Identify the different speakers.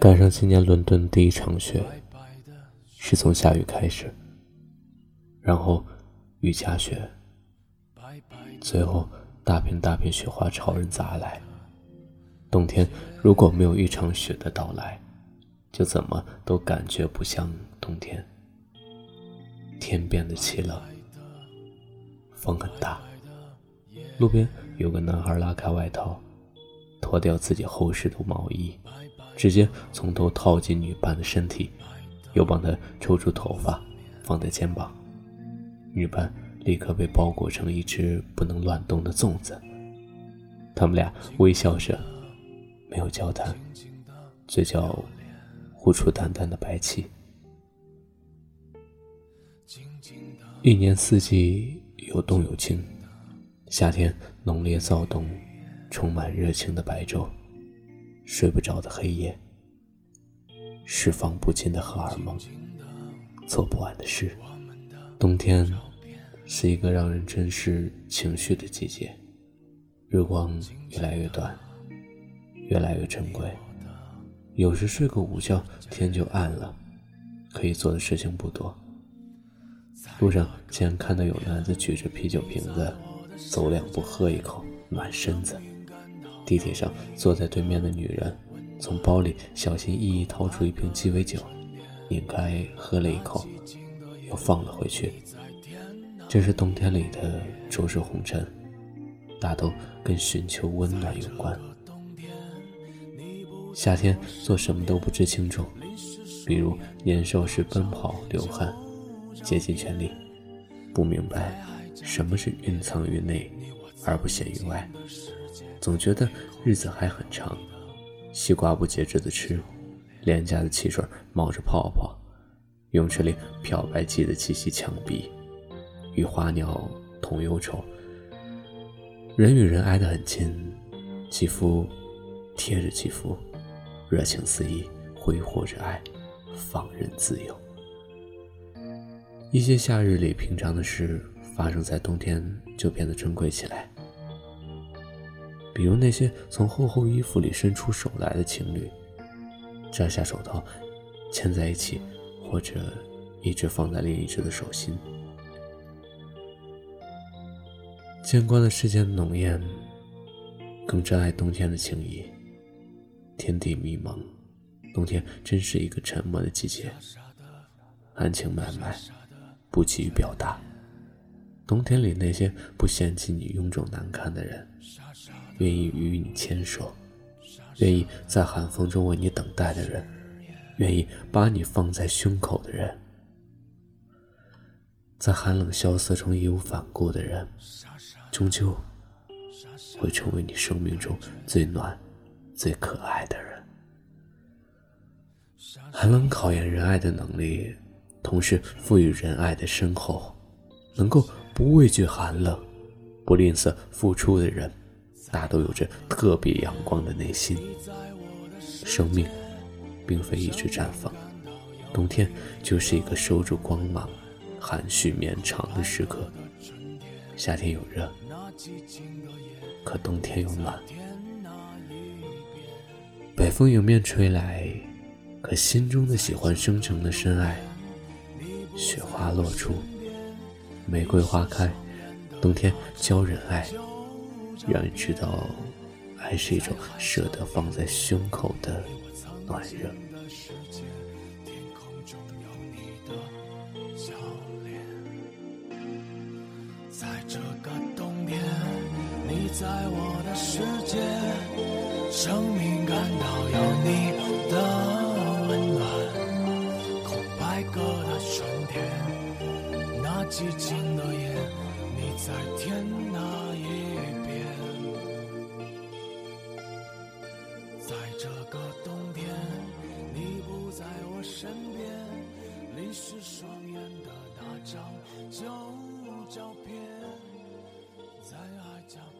Speaker 1: 赶上今年伦敦第一场雪，是从下雨开始，然后雨夹雪，最后大片大片雪花朝人砸来。冬天如果没有一场雪的到来，就怎么都感觉不像冬天。天变得凄冷，风很大。路边有个男孩拉开外套，脱掉自己厚实的毛衣，直接从头套进女伴的身体，又帮她抽出头发放在肩膀。女伴立刻被包裹成一只不能乱动的粽子。他们俩微笑着，没有交谈，嘴角呼出淡淡的白气。一年四季有动有静，夏天浓烈躁动，充满热情的白昼，睡不着的黑夜，释放不尽的荷尔蒙，做不完的事。冬天是一个让人珍视情绪的季节，日光越来越短，越来越珍贵。有时睡个午觉，天就暗了，可以做的事情不多。路上竟然看到有男子举着啤酒瓶子，走两步喝一口暖身子。地铁上坐在对面的女人，从包里小心翼翼掏出一瓶鸡尾酒，拧开喝了一口，又放了回去。这是冬天里的周日红尘，大都跟寻求温暖有关。夏天做什么都不知轻重，比如年少时奔跑流汗。竭尽全力，不明白什么是蕴藏于内而不显于外，总觉得日子还很长。西瓜不节制的吃，廉价的汽水冒着泡泡，泳池里漂白剂的气息呛鼻，与花鸟同忧愁。人与人挨得很近，肌肤贴着肌肤，热情四溢，挥霍着爱，放任自由。一些夏日里平常的事，发生在冬天就变得珍贵起来。比如那些从厚厚衣服里伸出手来的情侣，摘下手套，牵在一起，或者一直放在另一只的手心。见惯了世间的浓艳，更珍爱冬天的情谊。天地迷蒙，冬天真是一个沉默的季节，含情脉脉。不急于表达。冬天里那些不嫌弃你臃肿难看的人，愿意与你牵手，愿意在寒风中为你等待的人，愿意把你放在胸口的人，在寒冷萧瑟中义无反顾的人，终究会成为你生命中最暖、最可爱的人。寒冷考验人爱的能力。同时赋予仁爱的深厚，能够不畏惧寒冷、不吝啬付出的人，大都有着特别阳光的内心。生命并非一直绽放，冬天就是一个收住光芒、含蓄绵长的时刻。夏天有热，可冬天有暖。北风迎面吹来，可心中的喜欢生成的深爱。雪花落出，玫瑰花开，冬天教人爱，让人知道，爱是一种舍得放在胸口的暖热。在这个冬天，你在我的世界，生命感到有你的温暖。空白格的春天，那。寂静的夜，你在天哪？旧照片在海角。